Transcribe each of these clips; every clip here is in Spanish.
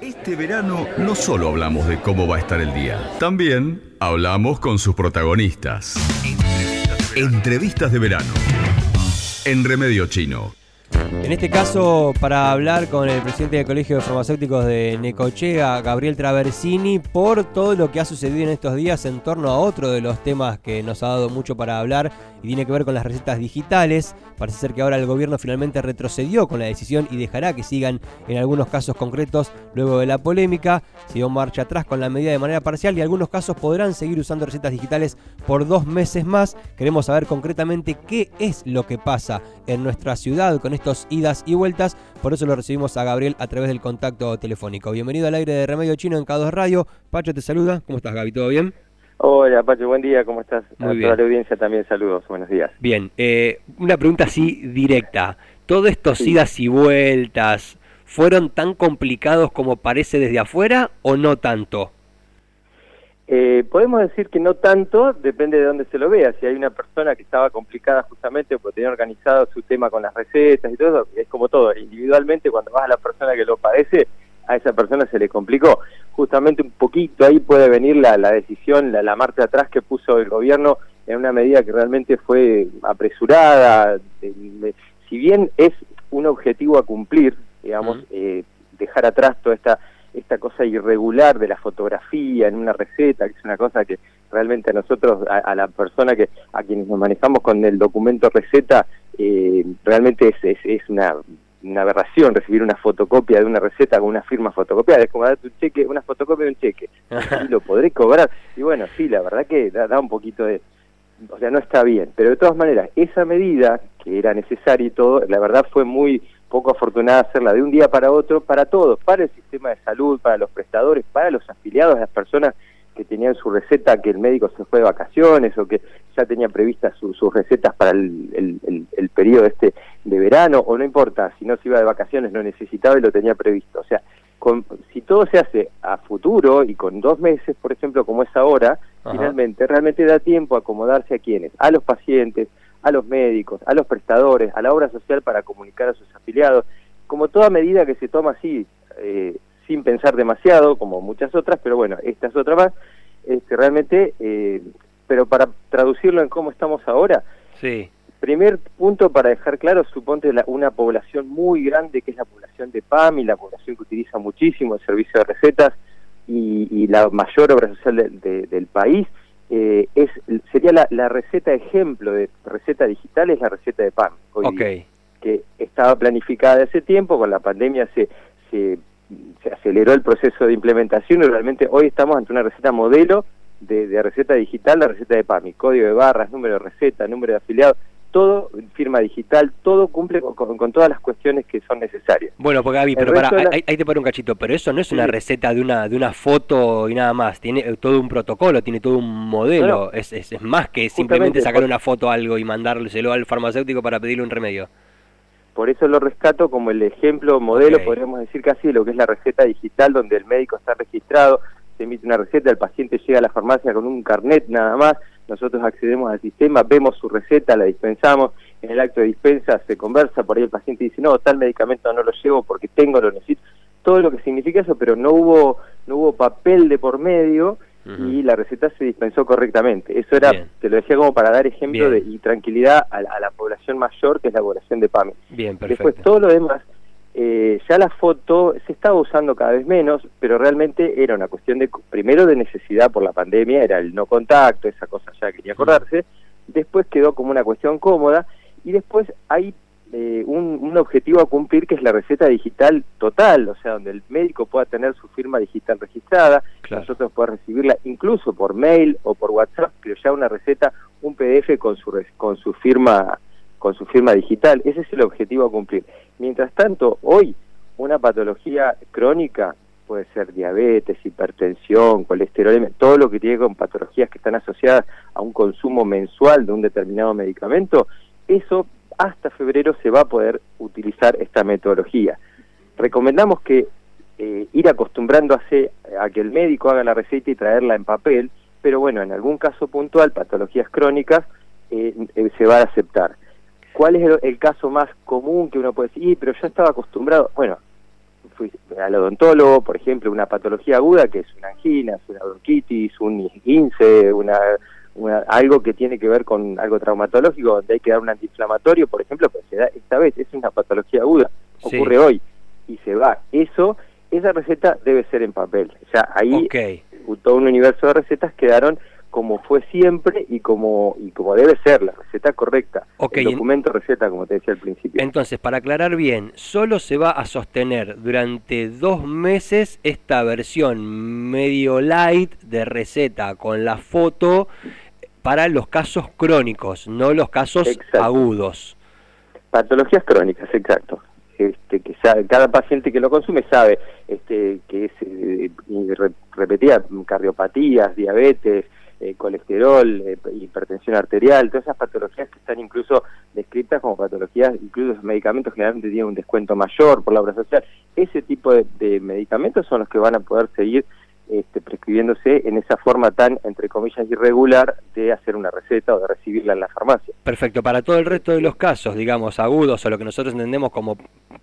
Este verano no solo hablamos de cómo va a estar el día, también hablamos con sus protagonistas. Entrevistas de verano. En Remedio Chino. En este caso, para hablar con el presidente del Colegio de Farmacéuticos de Necochea, Gabriel Traversini, por todo lo que ha sucedido en estos días en torno a otro de los temas que nos ha dado mucho para hablar y tiene que ver con las recetas digitales. Parece ser que ahora el gobierno finalmente retrocedió con la decisión y dejará que sigan en algunos casos concretos luego de la polémica. Se marcha atrás con la medida de manera parcial y algunos casos podrán seguir usando recetas digitales por dos meses más. Queremos saber concretamente qué es lo que pasa en nuestra ciudad con estos idas y vueltas. Por eso lo recibimos a Gabriel a través del contacto telefónico. Bienvenido al aire de Remedio Chino en K2 Radio. Pacho te saluda. ¿Cómo estás, Gaby? ¿Todo bien? Hola, Pacho, buen día, ¿cómo estás? Muy a bien. toda la audiencia también saludos, buenos días. Bien, eh, una pregunta así directa. ¿Todos estos Sí. idas y vueltas fueron tan complicados como parece desde afuera o no tanto? Eh, podemos decir que no tanto, depende de dónde se lo vea. Si hay una persona que estaba complicada justamente porque tenía organizado su tema con las recetas y todo eso, es como todo. Individualmente, cuando vas a la persona que lo padece, a esa persona se le complicó. Justamente un poquito ahí puede venir la, la decisión, la, la marcha atrás que puso el gobierno en una medida que realmente fue apresurada. si bien es un objetivo a cumplir, digamos, eh, dejar atrás toda esta esta cosa irregular de la fotografía en una receta, que es una cosa que realmente a nosotros, a, a la persona que a quienes nos manejamos con el documento receta, eh, realmente es, es, es una, una aberración recibir una fotocopia de una receta con una firma fotocopiada. Es como darte un cheque, una fotocopia de un cheque. Y lo podré cobrar. Y bueno, sí, la verdad que da, da un poquito de... O sea, no está bien. Pero de todas maneras, esa medida, que era necesaria y todo, la verdad fue muy poco afortunada hacerla de un día para otro, para todos, para el sistema de salud, para los prestadores, para los afiliados, las personas que tenían su receta, que el médico se fue de vacaciones o que ya tenía previstas su- sus recetas para el, el- el- el periodo este de verano, o no importa, si no se iba de vacaciones, no necesitaba y lo tenía previsto. O sea, con- si todo se hace a futuro y con dos meses, por ejemplo, como es ahora, Ajá. finalmente realmente da tiempo a acomodarse a quienes, a los pacientes, a los médicos, a los prestadores, a la obra social para comunicar a sus afiliados, como toda medida que se toma así, eh, sin pensar demasiado, como muchas otras, pero bueno, esta es otra más, este, realmente, eh, pero para traducirlo en cómo estamos ahora, Sí. Primer punto para dejar claro, suponte la- una población muy grande que es la población de PAMI, la población que utiliza muchísimo el servicio de recetas y, y la mayor obra social de- de- del país, eh, es sería la, la receta ejemplo de receta digital, es la receta de PAMI. hoy día, que estaba planificada de hace tiempo, con la pandemia se, se, se aceleró el proceso de implementación y realmente hoy estamos ante una receta modelo de, de receta digital, la receta de PAMI, código de barras, número de receta, número de afiliado, todo, firma digital, todo cumple con, con- con todas las cuestiones que son necesarias. Bueno, pues Gaby, pero para, la- ahí, ahí te paro un cachito, pero eso no es Sí, una receta de una de una foto y nada más, tiene eh, todo un protocolo, tiene todo un modelo, No. Es, es, es más que simplemente sacar una foto a algo y mandárselo al farmacéutico para pedirle un remedio. Por eso lo rescato como el ejemplo modelo, podríamos decir casi, de lo que es la receta digital, donde el médico está registrado, se emite una receta, el paciente llega a la farmacia con un carnet nada más, nosotros accedemos al sistema, vemos su receta, la dispensamos, en el acto de dispensa se conversa, por ahí el paciente dice, no, tal medicamento no lo llevo porque tengo, lo necesito, todo lo que significa eso, pero no hubo, no hubo papel de por medio y la receta se dispensó correctamente. Eso era, Bien. te lo decía como para dar ejemplo Bien. de, y tranquilidad a, la- a la población mayor, que es la población de PAMI. Bien, Después perfecto. todo lo demás, eh, ya la foto se estaba usando cada vez menos, pero realmente era una cuestión de, primero de necesidad por la pandemia, era el no contacto, esa cosa ya quería acordarse, después quedó como una cuestión cómoda, y después hay eh, un, un objetivo a cumplir que es la receta digital total, o sea, donde el médico pueda tener su firma digital registrada, Claro. nosotros podemos recibirla incluso por mail o por WhatsApp, pero ya una receta, un PDF con su, con su firma con su firma digital. Ese es el objetivo a cumplir. Mientras tanto, hoy una patología crónica puede ser diabetes, hipertensión, colesterol, todo lo que tiene con patologías que están asociadas a un consumo mensual de un determinado medicamento, eso hasta febrero se va a poder utilizar esta metodología. Recomendamos que eh, ir acostumbrándose a que el médico haga la receta y traerla en papel, pero bueno, en algún caso puntual, patologías crónicas, eh, eh, se va a aceptar. ¿Cuál es el, el caso más común que uno puede decir? "Y, pero yo estaba acostumbrado. Bueno, al odontólogo, por ejemplo, una patología aguda que es una angina, es una bronquitis, un esguince, una, algo que tiene que ver con algo traumatológico, donde hay que dar un antiinflamatorio, por ejemplo, pues se da, esta vez es una patología aguda, ocurre hoy y se va. Eso, esa receta debe ser en papel. O sea, ahí todo un universo de recetas quedaron como fue siempre y como y como debe ser la receta correcta el documento receta como te decía al principio. Entonces para aclarar bien solo se va a sostener durante dos meses esta versión medio light de receta con la foto para los casos crónicos no los casos agudos. Patologías crónicas exacto. Este, que cada paciente que lo consume sabe este, que es eh, repetida cardiopatías diabetes eh, colesterol, eh, hipertensión arterial, todas esas patologías que están incluso descritas como patologías, incluso los medicamentos generalmente tienen un descuento mayor por la obra social. Ese tipo de medicamentos son los que van a poder seguir este, prescribiéndose en esa forma tan, entre comillas, irregular de hacer una receta o de recibirla en la farmacia. Perfecto, para todo el resto de los casos, digamos, agudos o lo que nosotros entendemos como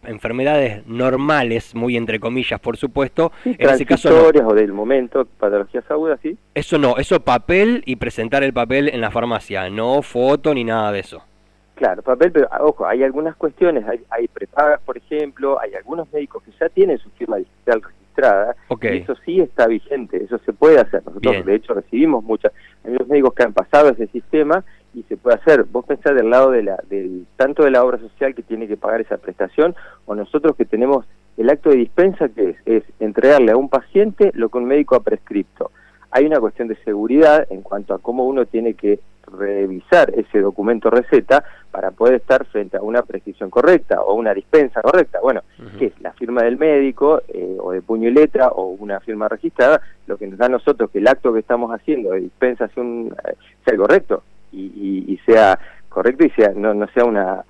enfermedades normales, muy entre comillas, por supuesto, en ese caso no. o del momento, patologías agudas, sí. Eso no, eso papel y presentar el papel en la farmacia, no foto ni nada de eso. Claro, papel, pero ojo, hay algunas cuestiones, hay, hay prepagas, por ejemplo, hay algunos médicos que ya tienen su firma digital registrada, y eso sí está vigente, eso se puede hacer. Nosotros, de hecho, recibimos muchas, hay muchos médicos que han pasado ese sistema y se puede hacer. Vos pensás del lado de la, del, tanto de la obra social que tiene que pagar esa prestación, o nosotros que tenemos el acto de dispensa que es, es entregarle a un paciente lo que un médico ha prescripto. Hay una cuestión de seguridad en cuanto a cómo uno tiene que revisar ese documento receta para poder estar frente a una prescripción correcta o una dispensa correcta. Bueno, que es la firma del médico eh, o de puño y letra o una firma registrada, lo que nos da a nosotros que el acto que estamos haciendo de dispensación eh, sea correcto y, sea correcto y sea no, no sea una,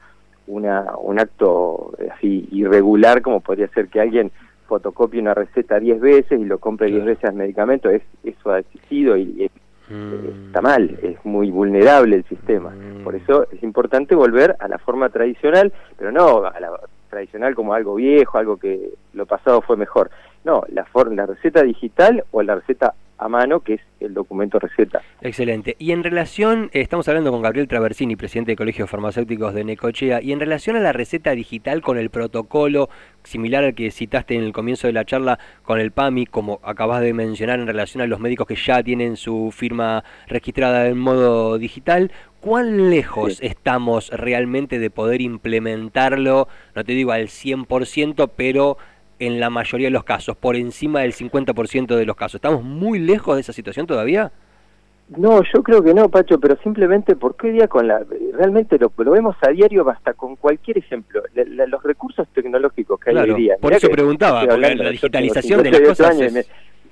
una un acto así irregular como podría ser que alguien fotocopie una receta 10 veces y lo compre 10 veces al medicamento, es, eso ha existido y, mm. está mal, es muy vulnerable el sistema. Mm. Por eso es importante volver a la forma tradicional, pero no a la tradicional como algo viejo, algo que lo pasado fue mejor. No, la, la receta digital o la receta a mano, que es el documento receta. Excelente. Y en relación, eh, estamos hablando con Gabriel Traversini, presidente del Colegio de Farmacéuticos de Necochea, y en relación a la receta digital con el protocolo similar al que citaste en el comienzo de la charla con el PAMI, como acabas de mencionar en relación a los médicos que ya tienen su firma registrada en modo digital, ¿cuán lejos estamos realmente de poder implementarlo? No te digo al 100%, pero en la mayoría de los casos, por encima del 50% de los casos. ¿Estamos muy lejos de esa situación todavía? No, yo creo que no, Pacho, pero simplemente porque hoy día con la realmente lo, vemos a diario basta con cualquier ejemplo, los recursos tecnológicos que hay hoy día. Por eso preguntaba, porque la digitalización de las cosas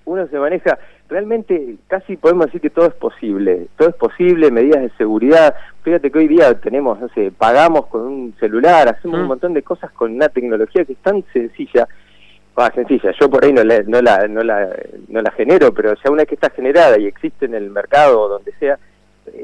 uno se maneja realmente casi podemos decir que todo es posible, todo es posible, medidas de seguridad. Fíjate que hoy día tenemos, no sé, pagamos con un celular, hacemos un mm. montón de cosas con una tecnología que es tan sencilla Ah, sencilla, yo por ahí no la, no, la, no, la, no la genero, pero ya una que está generada y existe en el mercado o donde sea,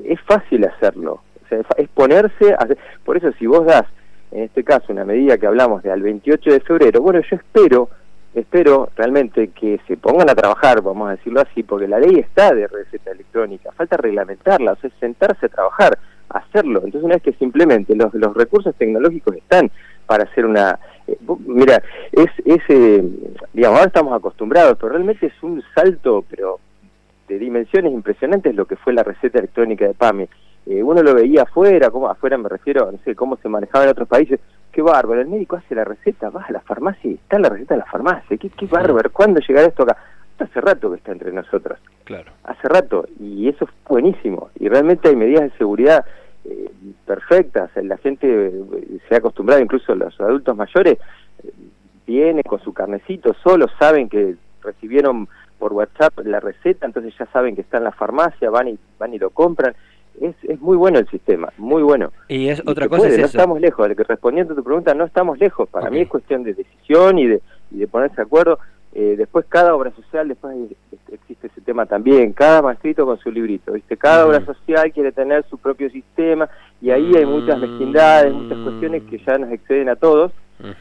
es fácil hacerlo. O sea, es ponerse, a por eso si vos das, en este caso, una medida que hablamos de al 28 de febrero, bueno, yo espero, espero realmente que se pongan a trabajar, vamos a decirlo así, porque la ley está de receta electrónica, falta reglamentarla, o sea, sentarse a trabajar, hacerlo. Entonces, una vez que simplemente los, los recursos tecnológicos están para hacer una mira, es, ese digamos, ahora estamos acostumbrados, pero realmente es un salto, pero de dimensiones impresionantes lo que fue la receta electrónica de PAMI. Eh, uno lo veía afuera, como afuera me refiero, no sé, cómo se manejaba en otros países, qué bárbaro, el médico hace la receta, va a la farmacia y está la receta en la farmacia, qué, qué bárbaro, ¿cuándo llegará esto acá? hace rato que está entre nosotros. Claro. Hace rato, y eso es buenísimo. Y realmente hay medidas de seguridad eh, perfectas, la gente eh, se ha acostumbrado, incluso los adultos mayores, eh, vienen con su carnecito, solo saben que recibieron por WhatsApp la receta, entonces ya saben que está en la farmacia, van y van y lo compran. Es, es muy bueno el sistema, muy bueno. Y es otra cosa no estamos lejos, respondiendo a tu pregunta, no estamos lejos. Para mí es cuestión de decisión y de, y de ponerse de acuerdo. Eh, después cada obra social, después existe ese tema también, cada maestrito con su librito, ¿viste? Cada obra social quiere tener su propio sistema y ahí hay muchas mezquindades, muchas cuestiones que ya nos exceden a todos,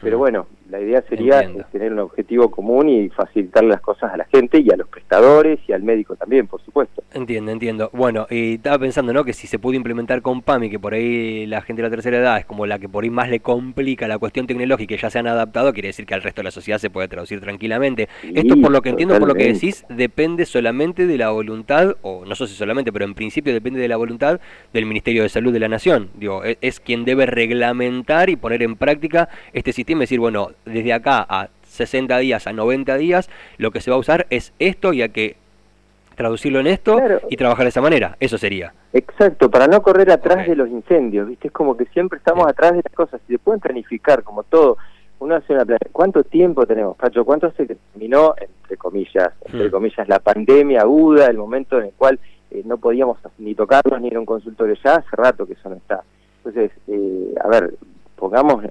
pero bueno, la idea sería tener un objetivo común y facilitar las cosas a la gente y a los prestadores y al médico también, por supuesto. Entiendo, entiendo. Bueno, y estaba pensando, ¿no? Que si se pudo implementar con PAMI, que por ahí la gente de la tercera edad es como la que por ahí más le complica la cuestión tecnológica y ya se han adaptado, quiere decir que al resto de la sociedad se puede traducir tranquilamente. Esto, por lo que entiendo, por lo que decís, depende solamente de la voluntad, o no sé si solamente, pero en principio depende de la voluntad del Ministerio de Salud de la Nación. Digo, es, es quien debe reglamentar y poner en práctica este sistema y decir, bueno, desde acá a 60 días, a 90 días, lo que se va a usar es esto y hay que traducirlo en esto y trabajar de esa manera. Eso sería. Exacto, para no correr atrás de los incendios, ¿viste? Es como que siempre estamos atrás de las cosas. Si se pueden planificar como todo, uno hace una ¿Cuánto tiempo tenemos, Pacho? ¿Cuánto hace que terminó, entre comillas, entre comillas, la pandemia aguda, el momento en el cual eh, no podíamos ni tocarnos ni ir a un consultorio? Ya hace rato que eso no está. Entonces, eh, a ver, pongamos,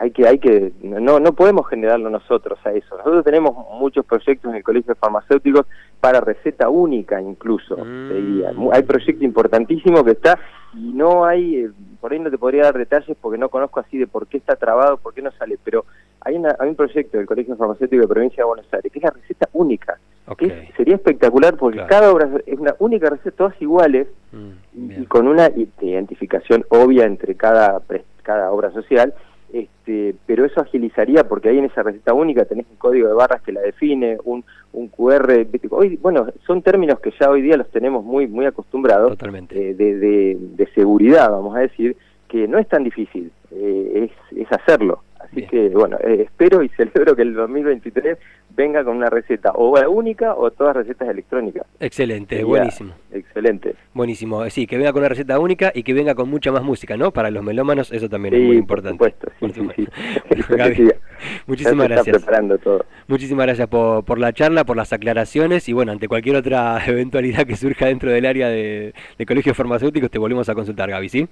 hay que, hay que, no, no podemos generarlo nosotros a eso. Nosotros tenemos muchos proyectos en el Colegio de Farmacéuticos para receta única incluso, mm. Hay proyecto importantísimo que está y no hay, eh, por ahí no te podría dar detalles porque no conozco así de por qué está trabado, por qué no sale, pero hay, una, hay un proyecto del Colegio Farmacéutico de Provincia de Buenos Aires que es la receta única. Que sería espectacular porque cada obra es una única receta, todas iguales mm, y, con una identificación obvia entre cada, cada obra social este, pero eso agilizaría porque ahí en esa receta única tenés un código de barras que la define, un, un QR, hoy, bueno, son términos que ya hoy día los tenemos muy, muy acostumbrados, Totalmente. Eh, de, de, seguridad, vamos a decir, que no es tan difícil, eh, es, es hacerlo. Así que, bueno, eh, espero y celebro que el 2023 venga con una receta o la única o todas recetas electrónicas. Excelente, buenísimo. Excelente. Buenísimo, sí, que venga con una receta única y que venga con mucha más música, ¿no? Para los melómanos eso también es muy importante. Por supuesto, sí, muchísimas gracias. preparando todo. Muchísimas gracias por, por, la charla, por las aclaraciones y bueno, ante cualquier otra eventualidad que surja dentro del área de, de colegios farmacéuticos te volvemos a consultar, Gaby, ¿sí?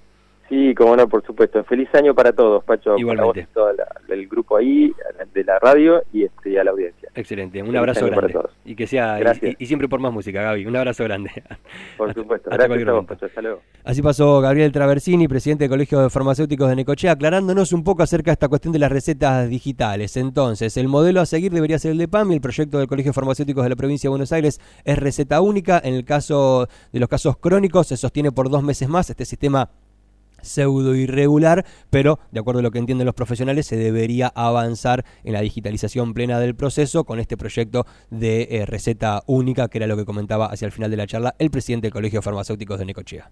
Sí, como no, por supuesto. Feliz año para todos, Pacho. Igualmente. Para vos, todo el grupo ahí, de la radio y, este, a la audiencia. Excelente, un abrazo grande. Para todos. Y que sea, y, siempre por más música, Gaby. Un abrazo grande. Por supuesto. Gracias a vos, Pacho. Hasta luego. Así pasó Gabriel Traversini, presidente del Colegio de Farmacéuticos de Necochea, aclarándonos un poco acerca de esta cuestión de las recetas digitales. Entonces, el modelo a seguir debería ser el de PAM y el proyecto del Colegio de Farmacéuticos de la provincia de Buenos Aires es receta única. En el caso de los casos crónicos, se sostiene por dos meses más. Este sistema pseudo irregular, pero de acuerdo a lo que entienden los profesionales se debería avanzar en la digitalización plena del proceso con este proyecto de eh, receta única, que era lo que comentaba hacia el final de la charla el presidente del Colegio Farmacéuticos de Necochea.